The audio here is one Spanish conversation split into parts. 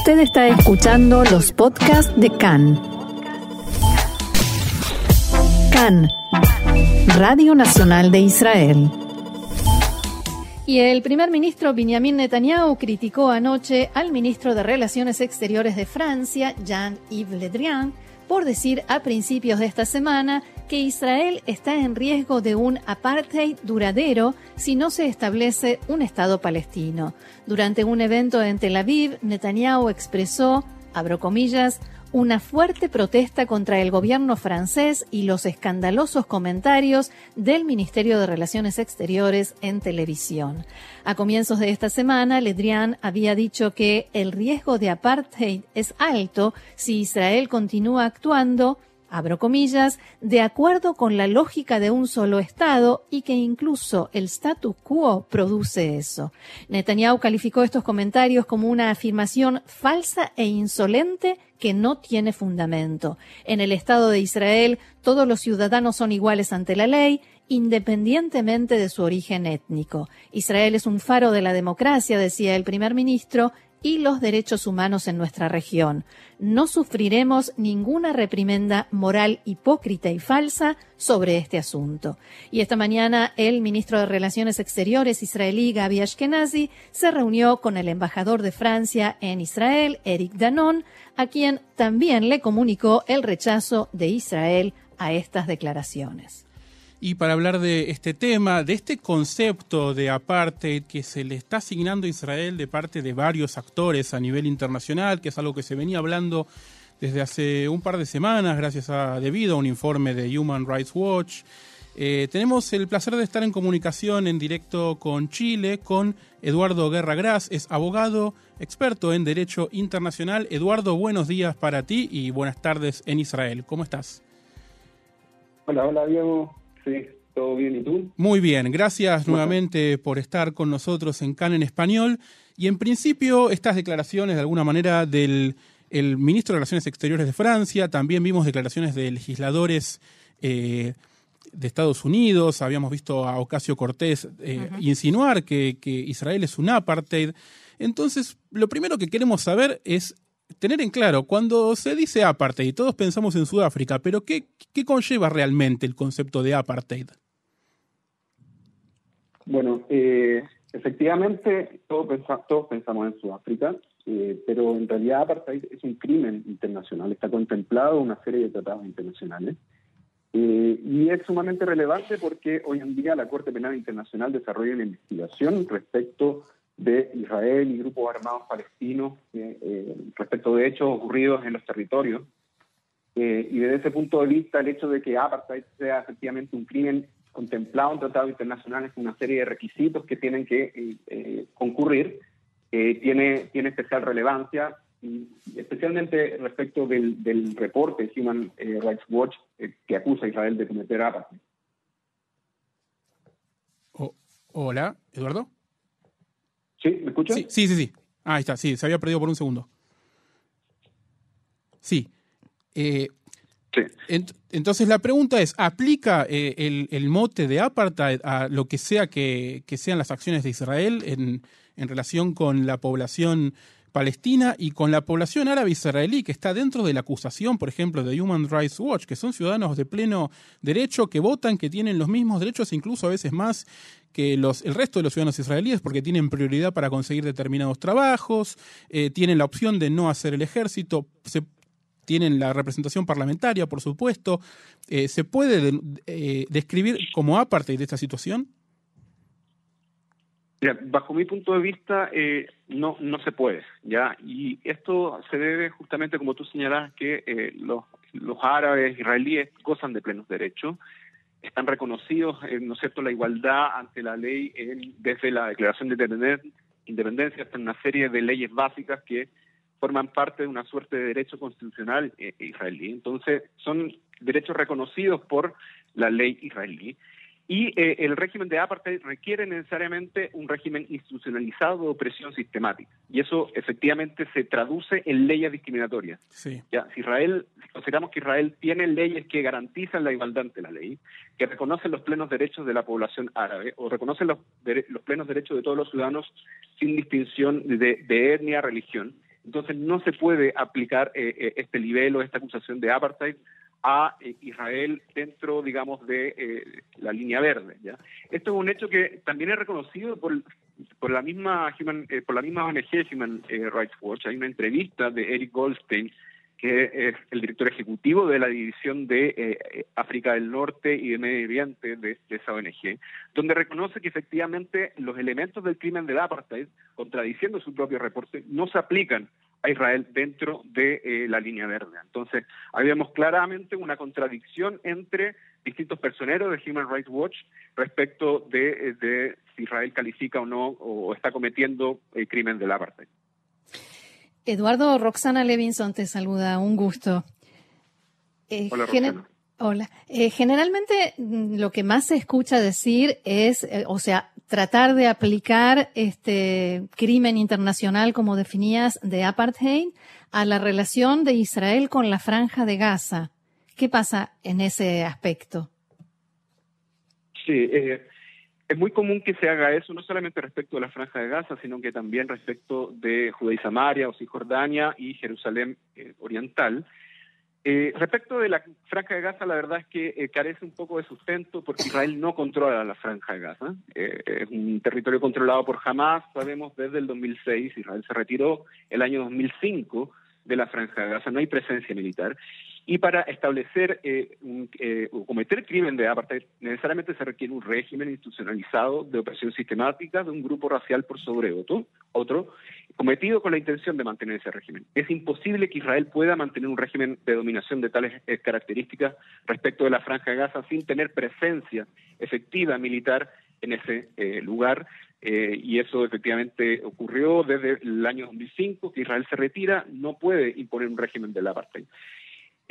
Usted está escuchando los podcasts de CAN. CAN, Radio Nacional de Israel. Y el primer ministro Benjamin Netanyahu criticó anoche al ministro de Relaciones Exteriores de Francia, Jean-Yves Le Drian, por decir a principios de esta semana que Israel está en riesgo de un apartheid duradero si no se establece un Estado palestino. Durante un evento en Tel Aviv, Netanyahu expresó, abro comillas, una fuerte protesta contra el gobierno francés y los escandalosos comentarios del Ministerio de Relaciones Exteriores en televisión. A comienzos de esta semana, Le Drian había dicho que el riesgo de apartheid es alto si Israel continúa actuando abro comillas, de acuerdo con la lógica de un solo Estado y que incluso el status quo produce eso. Netanyahu calificó estos comentarios como una afirmación falsa e insolente que no tiene fundamento. En el Estado de Israel, todos los ciudadanos son iguales ante la ley, independientemente de su origen étnico. Israel es un faro de la democracia, decía el primer ministro, y los derechos humanos en nuestra región. No sufriremos ninguna reprimenda moral hipócrita y falsa sobre este asunto. Y esta mañana el ministro de Relaciones Exteriores israelí Gabi Ashkenazi se reunió con el embajador de Francia en Israel, Eric Danon, a quien también le comunicó el rechazo de Israel a estas declaraciones. Y para hablar de este tema, de este concepto de apartheid que se le está asignando a Israel de parte de varios actores a nivel internacional, que es algo que se venía hablando desde hace un par de semanas, gracias a debido a un informe de Human Rights Watch. Eh, tenemos el placer de estar en comunicación en directo con Chile, con Eduardo Guerra Gras, es abogado, experto en Derecho Internacional. Eduardo, buenos días para ti y buenas tardes en Israel. ¿Cómo estás? Hola, hola Diego. Sí, todo bien, ¿y tú? Muy bien, gracias nuevamente por estar con nosotros en CAN en español. Y en principio, estas declaraciones de alguna manera del el ministro de Relaciones Exteriores de Francia, también vimos declaraciones de legisladores eh, de Estados Unidos, habíamos visto a Ocasio Cortés eh, insinuar que, que Israel es un apartheid. Entonces, lo primero que queremos saber es tener en claro, cuando se dice apartheid, todos pensamos en Sudáfrica, pero ¿qué, qué conlleva realmente el concepto de apartheid? Bueno, eh, efectivamente todos, todos, pensamos en Sudáfrica, eh, pero en realidad apartheid es un crimen internacional, está contemplado una serie de tratados internacionales. Eh, y es sumamente relevante porque hoy en día la Corte Penal Internacional desarrolla una investigación respecto de Israel y grupos armados palestinos eh, eh, respecto de hechos ocurridos en los territorios. Eh, y desde ese punto de vista, el hecho de que apartheid sea efectivamente un crimen contemplado en tratados internacionales con una serie de requisitos que tienen que concurrir, tiene, tiene especial relevancia, especialmente respecto del, del reporte Human Rights Watch que acusa a Israel de cometer apartheid. Hola, Eduardo. ¿Sí? ¿Me escuchas? Sí, sí, sí, ahí está, sí, se había perdido por un segundo. Sí. Eh, entonces la pregunta es, ¿aplica eh, el, mote de apartheid a lo que sea que, sean las acciones de Israel en, en relación con la población palestina y con la población árabe israelí que está dentro de la acusación, por ejemplo, de Human Rights Watch, que son ciudadanos de pleno derecho, que votan, que tienen los mismos derechos, incluso a veces más que los, el resto de los ciudadanos israelíes, porque tienen prioridad para conseguir determinados trabajos, eh, tienen la opción de no hacer el ejército, se, tienen la representación parlamentaria, por supuesto. Eh, ¿Se puede eh, describir como aparte de esta situación? bajo mi punto de vista, eh, no, no se puede, ¿ya? Y esto se debe justamente, como tú señalas, que eh, los, los árabes israelíes gozan de plenos derechos, están reconocidos, eh, ¿no es cierto?, la igualdad ante la ley desde la Declaración de Independencia hasta una serie de leyes básicas que forman parte de una suerte de derecho constitucional israelí. Entonces, son derechos reconocidos por la ley israelí. Y eh, el régimen de apartheid requiere necesariamente un régimen institucionalizado de opresión sistemática. Y eso efectivamente se traduce en leyes discriminatorias. Ya, si Israel, consideramos que Israel tiene leyes que garantizan la igualdad ante la ley, que reconocen los plenos derechos de la población árabe o reconocen los, plenos derechos de todos los ciudadanos sin distinción de, de etnia, religión, Entonces no se puede aplicar este nivel o esta acusación de apartheid a Israel dentro, digamos, de la línea verde. ¿ya? Esto es un hecho que también es reconocido por, por la misma por la misma ONG Human Rights Watch. Hay una entrevista de Eric Goldstein que es el director ejecutivo de la división de eh, África del Norte y de Medio Oriente de, esa ONG, donde reconoce que efectivamente los elementos del crimen del apartheid, contradiciendo su propio reporte, no se aplican a Israel dentro de eh, la línea verde. Entonces, habíamos claramente una contradicción entre distintos personeros de Human Rights Watch respecto de, eh, de si Israel califica o no o está cometiendo el crimen del apartheid. Eduardo, Roxana Levinson te saluda, un gusto. Eh, hola, Hola. Eh, generalmente mm, lo que más se escucha decir es, eh, o sea, tratar de aplicar este crimen internacional, como definías, de apartheid a la relación de Israel con la franja de Gaza. ¿Qué pasa en ese aspecto? Sí, eh, es muy común que se haga eso, no solamente respecto de la Franja de Gaza, sino que también respecto de Judea y Samaria o Cisjordania y Jerusalén eh, Oriental. Eh, respecto de la Franja de Gaza, la verdad es que eh, carece un poco de sustento porque Israel no controla la Franja de Gaza. es un territorio controlado por Hamas, sabemos desde el 2006, Israel se retiró el año 2005 de la Franja de Gaza, no hay presencia militar. Y para establecer eh, eh, o cometer crimen de apartheid, necesariamente se requiere un régimen institucionalizado de opresión sistemática de un grupo racial por sobre otro, otro, cometido con la intención de mantener ese régimen. Es imposible que Israel pueda mantener un régimen de dominación de tales eh, características respecto de la Franja de Gaza sin tener presencia efectiva militar en ese lugar y eso efectivamente ocurrió desde el año 2005, que Israel se retira, no puede imponer un régimen del apartheid.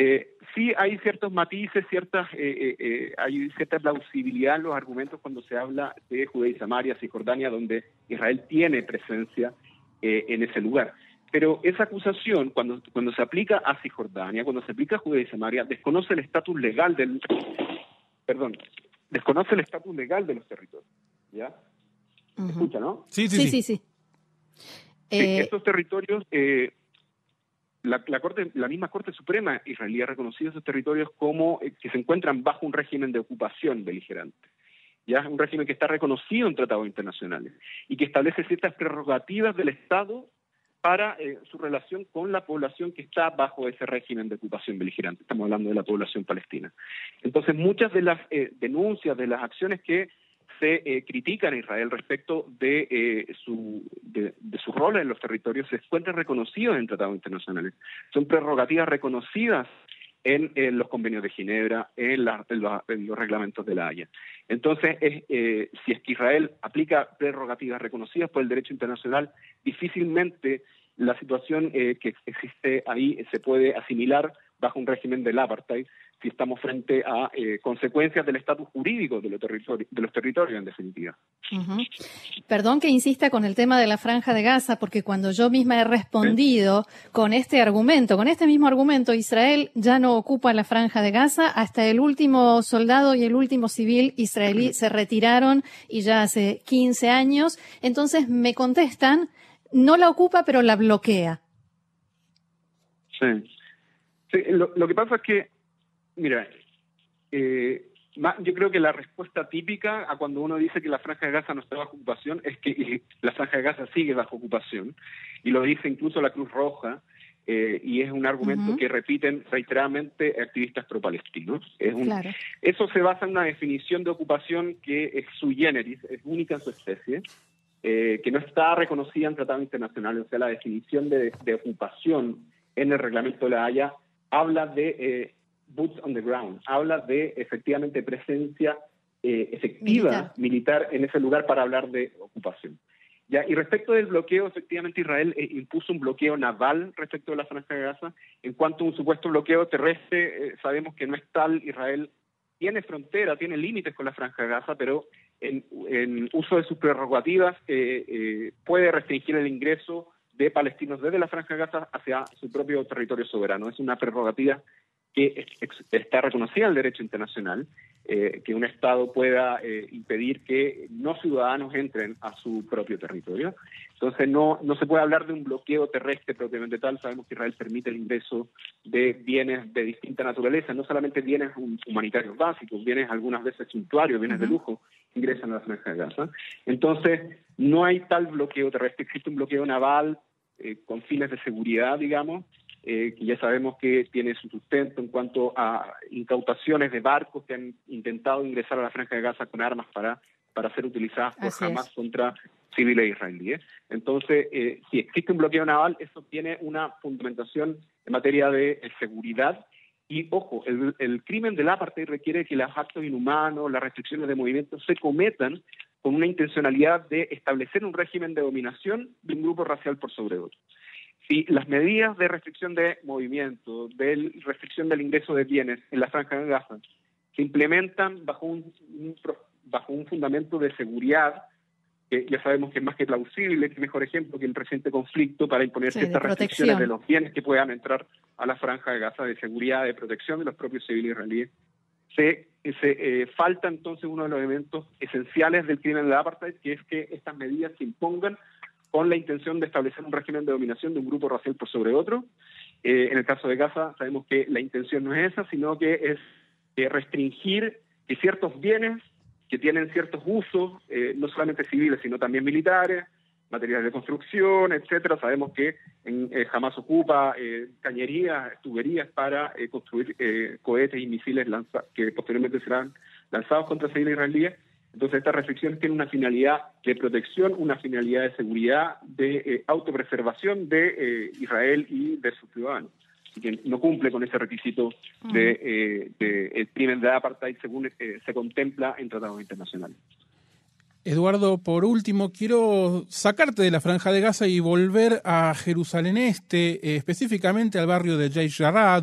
Eh, sí hay ciertos matices, ciertas, eh, eh, hay cierta plausibilidad en los argumentos cuando se habla de Judea y Samaria, Cisjordania, donde Israel tiene presencia en ese lugar. Pero esa acusación, cuando, cuando se aplica a Cisjordania, cuando se aplica a Judea y Samaria, desconoce el estatus legal del... Perdón, desconoce el estatus legal de los territorios. ¿Ya? escucha, no? Sí, sí, sí. sí, estos territorios la, corte, la misma Corte Suprema israelí ha reconocido esos territorios como eh, que se encuentran bajo un régimen de ocupación beligerante. Ya es un régimen que está reconocido en tratados internacionales y que establece ciertas prerrogativas del Estado para eh, su relación con la población que está bajo ese régimen de ocupación beligerante. Estamos hablando de la población palestina. Entonces, muchas de las eh, denuncias, de las acciones que se eh, critican a Israel respecto de, eh, su, de, rol en los territorios se encuentran reconocidos en tratados internacionales. Son prerrogativas reconocidas en, los convenios de Ginebra, en, los reglamentos de la Haya. Entonces, eh, si es que Israel aplica prerrogativas reconocidas por el derecho internacional, difícilmente la situación que existe ahí se puede asimilar bajo un régimen del apartheid, si estamos frente a eh, consecuencias del estatus jurídico de los, territorios, de los territorios, en definitiva. Perdón que insista con el tema de la franja de Gaza, porque cuando yo misma he respondido con este argumento, con este mismo argumento, Israel ya no ocupa la franja de Gaza, hasta el último soldado y el último civil israelí se retiraron y ya hace 15 años, entonces me contestan, no la ocupa, pero la bloquea. Sí. Sí lo, lo que pasa es que Mira, eh, yo creo que la respuesta típica a cuando uno dice que la franja de Gaza no está bajo ocupación es que la franja de Gaza sigue bajo ocupación y lo dice incluso la Cruz Roja eh, y es un argumento que repiten reiteradamente activistas pro-palestinos. Eso se basa en una definición de ocupación que es sui generis, es única en su especie, eh, que no está reconocida en tratados internacionales. O sea, la definición de, ocupación en el reglamento de la Haya habla de boots on the ground, habla de efectivamente presencia eh, efectiva militar. en ese lugar para hablar de ocupación. Ya, y respecto del bloqueo, efectivamente Israel eh, impuso un bloqueo naval respecto de la franja de Gaza. En cuanto a un supuesto bloqueo terrestre, eh, sabemos que no es tal. Israel tiene frontera, tiene límites con la franja de Gaza, pero en, en uso de sus prerrogativas puede restringir el ingreso de palestinos desde la franja de Gaza hacia su propio territorio soberano. Es una prerrogativa que está reconocida en el derecho internacional, eh, que un Estado pueda eh, impedir que no ciudadanos entren a su propio territorio. Entonces no, no se puede hablar de un bloqueo terrestre propiamente tal. Sabemos que Israel permite el ingreso de bienes de distinta naturaleza, no solamente bienes humanitarios básicos, bienes algunas veces suntuarios, bienes de lujo, ingresan a la franja de Gaza. Entonces no hay tal bloqueo terrestre, existe un bloqueo naval eh, con fines de seguridad, digamos, eh, que ya sabemos que tiene su sustento en cuanto a incautaciones de barcos que han intentado ingresar a la Franja de Gaza con armas para, para ser utilizadas por Hamas contra civiles israelíes. Entonces, eh, si existe un bloqueo naval, eso tiene una fundamentación en materia de seguridad. Y ojo, el, el crimen del apartheid requiere que los actos inhumanos, las restricciones de movimiento se cometan con una intencionalidad de establecer un régimen de dominación de un grupo racial por sobre otro si las medidas de restricción de movimiento, de restricción del ingreso de bienes en la franja de Gaza se implementan bajo un, bajo un fundamento de seguridad, que ya sabemos que es más que plausible, que mejor ejemplo que el reciente conflicto para imponer ciertas restricciones de los bienes que puedan entrar a la franja de Gaza, de seguridad, de protección de los propios civiles israelíes. Se, se eh, falta entonces uno de los elementos esenciales del crimen de apartheid, que es que estas medidas se impongan con la intención de establecer un régimen de dominación de un grupo racial por sobre otro. Eh, en el caso de Gaza sabemos que la intención no es esa, sino que es eh, restringir que ciertos bienes que tienen ciertos usos, eh, no solamente civiles, sino también militares, materiales de construcción, etcétera. Sabemos que en, jamás ocupa cañerías, tuberías para construir cohetes y misiles que posteriormente serán lanzados contra civiles israelíes entonces, estas restricciones tienen una finalidad de protección, una finalidad de seguridad, de eh, autopreservación de eh, Israel y de sus ciudadanos. Así que no cumple con ese requisito de, eh, el crimen de apartheid según se contempla en tratados internacionales. Eduardo, por último, quiero sacarte de la franja de Gaza y volver a Jerusalén Este, específicamente al barrio de Jay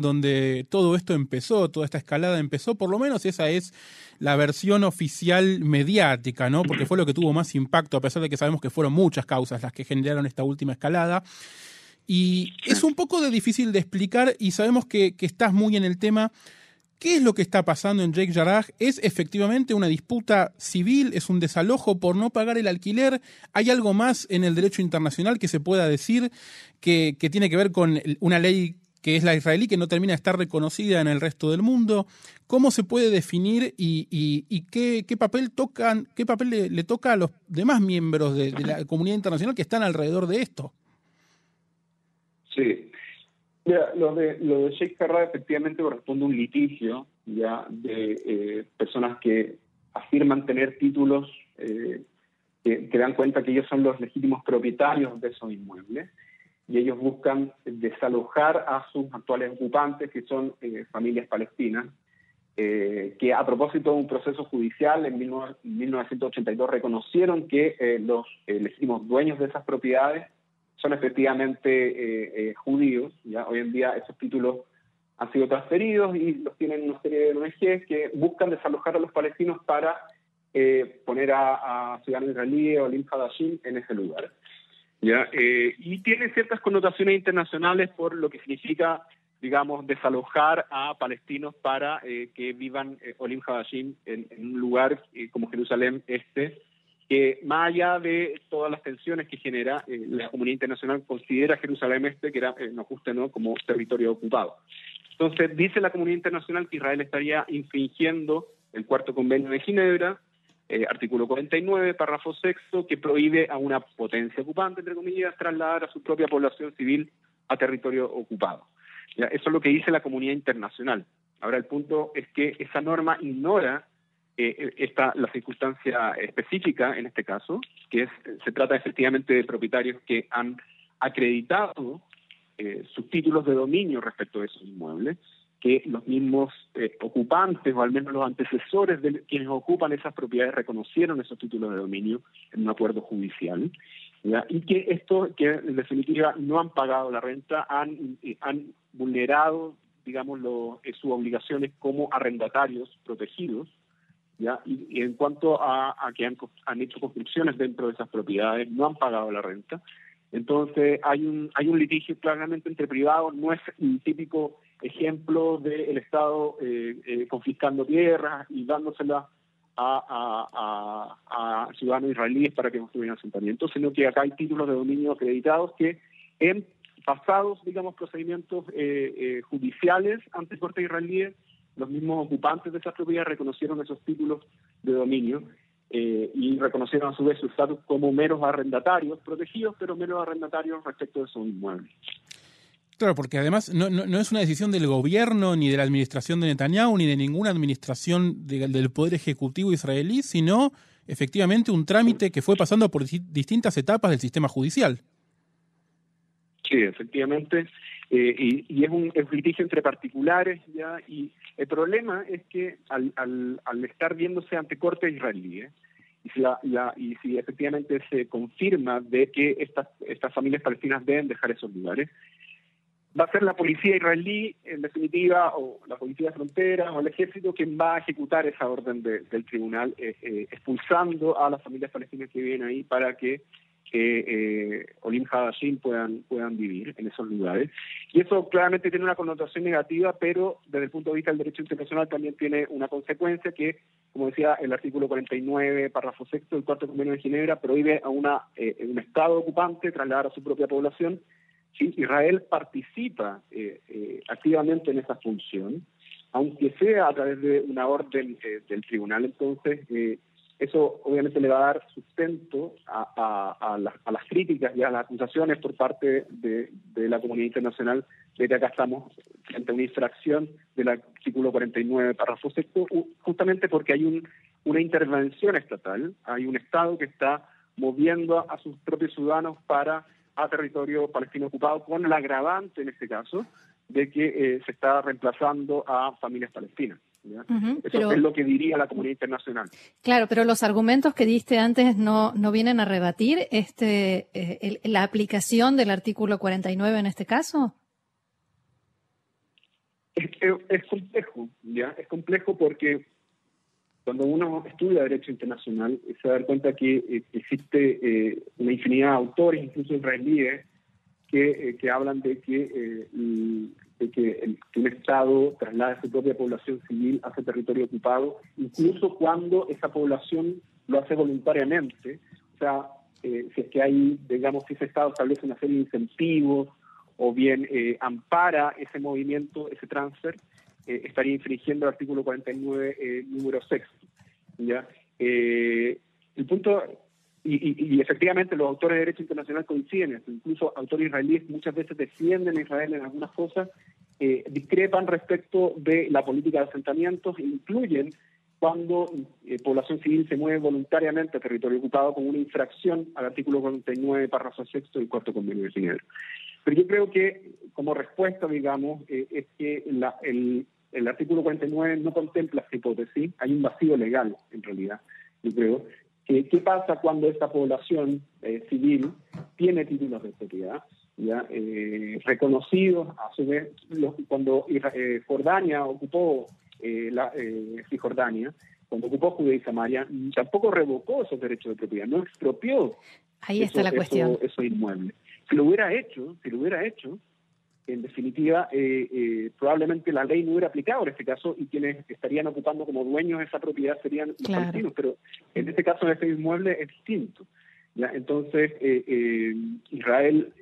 donde todo esto empezó, toda esta escalada empezó, por lo menos esa es la versión oficial mediática, ¿no? Porque fue lo que tuvo más impacto, a pesar de que sabemos que fueron muchas causas las que generaron esta última escalada. Y es un poco de difícil de explicar y sabemos que, que estás muy en el tema. ¿Qué es lo que está pasando en Jake Jarrah? ¿Es efectivamente una disputa civil? ¿Es un desalojo por no pagar el alquiler? ¿Hay algo más en el derecho internacional que se pueda decir que, tiene que ver con una ley que es la israelí, que no termina de estar reconocida en el resto del mundo. ¿Cómo se puede definir y, qué, papel tocan, qué papel le, toca a los demás miembros de, la comunidad internacional que están alrededor de esto? Sí, lo de, lo de Sheikh Jarrah efectivamente corresponde a un litigio ya de eh, personas que afirman tener títulos eh, que, dan cuenta que ellos son los legítimos propietarios de esos inmuebles y ellos buscan desalojar a sus actuales ocupantes, que son eh, familias palestinas, que a propósito de un proceso judicial en 1982 reconocieron que los legítimos dueños de esas propiedades son efectivamente eh, eh, judíos. ¿ya? Hoy en día esos títulos han sido transferidos y los tienen una serie de ONGs que buscan desalojar a los palestinos para eh, poner a, a ciudadanos israelíes o Hadashim en ese lugar. ¿ya? y tiene ciertas connotaciones internacionales por lo que significa, digamos, desalojar a palestinos para que vivan Olim Hadashim en, en, un lugar como Jerusalén Este, que más allá de todas las tensiones que genera, eh, la comunidad internacional considera Jerusalén Este, que era, eh, no justo, ¿no? como territorio ocupado. Entonces, dice la comunidad internacional que Israel estaría infringiendo el cuarto convenio de Ginebra, eh, artículo 49, párrafo sexto, que prohíbe a una potencia ocupante, entre comillas, trasladar a su propia población civil a territorio ocupado. ¿Ya? Eso es lo que dice la comunidad internacional. Ahora, el punto es que esa norma ignora eh, está la circunstancia específica en este caso, que es, se trata efectivamente de propietarios que han acreditado eh, sus títulos de dominio respecto de esos inmuebles, que los mismos eh, ocupantes o al menos los antecesores de quienes ocupan esas propiedades reconocieron esos títulos de dominio en un acuerdo judicial y que esto que en definitiva no han pagado la renta han, han vulnerado digamos sus obligaciones como arrendatarios protegidos y, en cuanto a, que han, hecho construcciones dentro de esas propiedades, no han pagado la renta, Entonces hay un, hay un litigio claramente entre privados, no es un típico ejemplo del Estado eh, eh, confiscando tierras y dándosela a, ciudadanos israelíes para que construyan asentamientos, sino que acá hay títulos de dominio acreditados que en pasados, digamos, procedimientos eh, judiciales ante cortes israelíes, los mismos ocupantes de esas propiedades reconocieron esos títulos de dominio eh, y reconocieron a su vez su estatus como meros arrendatarios, protegidos, pero meros arrendatarios respecto de sus inmuebles. Claro, porque además no, no, es una decisión del gobierno, ni de la administración de Netanyahu, ni de ninguna administración del Poder Ejecutivo israelí, sino efectivamente un trámite que fue pasando por distintas etapas del sistema judicial. Sí, efectivamente. Eh, y, es, un, litigio entre particulares ya y el problema es que al, al, estar viéndose ante corte israelíes y si, la, y si efectivamente se confirma de que estas, estas familias palestinas deben dejar esos lugares, va a ser la policía israelí, en definitiva, o la policía de frontera, o el ejército quien va a ejecutar esa orden del tribunal, eh, eh, expulsando a las familias palestinas que viven ahí para que que eh, Olim Hadashim puedan, puedan vivir en esos lugares. Y eso claramente tiene una connotación negativa, pero desde el punto de vista del derecho internacional también tiene una consecuencia que, como decía el artículo 49, párrafo sexto del cuarto convenio de Ginebra, prohíbe a una, eh, un Estado ocupante trasladar a su propia población. Si Israel participa eh, eh, activamente en esa función, aunque sea a través de una orden del tribunal, entonces eso obviamente le va a dar sustento a, las, críticas y a las acusaciones por parte de, la comunidad internacional de que acá estamos frente a una infracción del artículo 49, párrafo sexto, justamente porque hay una intervención estatal, hay un Estado que está moviendo a, sus propios ciudadanos para a territorio palestino ocupado, con el agravante en este caso de que eh, se está reemplazando a familias palestinas. Eso es lo que diría la comunidad internacional. Claro, pero los argumentos que diste antes no, no vienen a rebatir este eh, la aplicación del artículo 49 en este caso. Es, complejo, ¿ya? Es complejo porque cuando uno estudia Derecho Internacional se da cuenta que eh, existe eh, una infinidad de autores, incluso israelíes, que, que hablan de que de que, un Estado traslade su propia población civil a ese territorio ocupado, incluso cuando esa población lo hace voluntariamente. O sea, eh, si es que hay, digamos, si ese Estado establece una serie de incentivos o bien eh, ampara ese movimiento, ese transfer, eh, estaría infringiendo el artículo 49, número 6. ¿ya? el punto y, efectivamente los autores de derecho internacional coinciden, incluso autores israelíes muchas veces defienden a Israel en algunas cosas, eh, discrepan respecto de la política de asentamientos, incluyen cuando eh, población civil se mueve voluntariamente a territorio ocupado con una infracción al artículo 49, párrafo sexto del cuarto convenio de Ginebra. Pero yo creo que como respuesta, digamos, eh, es que el, el artículo 49 no contempla esta hipótesis, hay un vacío legal en realidad, yo creo, ¿Qué pasa cuando esta población eh, civil tiene títulos de propiedad? ¿ya? Eh, reconocidos, a su vez, cuando eh, Jordania ocupó la, Cisjordania, cuando ocupó Judea y Samaria, tampoco revocó esos derechos de propiedad, no expropió Ahí está la cuestión. Esos inmuebles. Si lo hubiera hecho, si lo hubiera hecho, en definitiva, eh, eh, probablemente la ley no hubiera aplicado en este caso y quienes estarían ocupando como dueños esa propiedad serían los palestinos, pero en este caso, en este inmueble es distinto. ¿ya? Entonces, eh, Israel,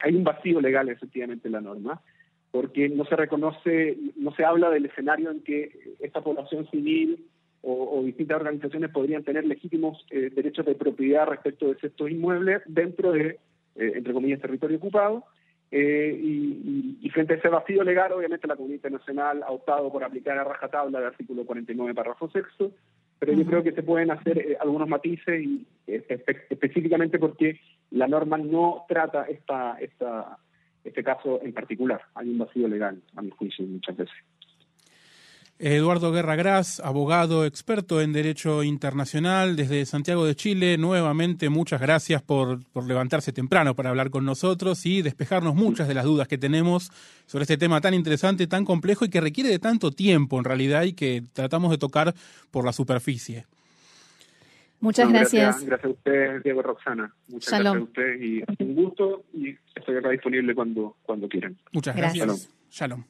hay un vacío legal efectivamente en la norma, porque no se reconoce, no se habla del escenario en que esta población civil o, distintas organizaciones podrían tener legítimos derechos de propiedad respecto de estos inmuebles dentro de, entre comillas, territorio ocupado, eh, y, frente a ese vacío legal, obviamente la comunidad internacional ha optado por aplicar a rajatabla el artículo 49, párrafo sexto, pero yo creo que se pueden hacer eh, algunos matices y eh, específicamente porque la norma no trata esta, esta, este caso en particular. Hay un vacío legal, a mi juicio, muchas veces. Eduardo Guerra Gras, abogado experto en Derecho Internacional desde Santiago de Chile. Nuevamente, muchas gracias por, levantarse temprano para hablar con nosotros y despejarnos muchas de las dudas que tenemos sobre este tema tan interesante, tan complejo y que requiere de tanto tiempo en realidad y que tratamos de tocar por la superficie. Muchas gracias. gracias. a ustedes, Diego Roxana. Muchas gracias a ustedes y un gusto y estoy acá disponible cuando, cuando quieran. Muchas gracias. Shalom.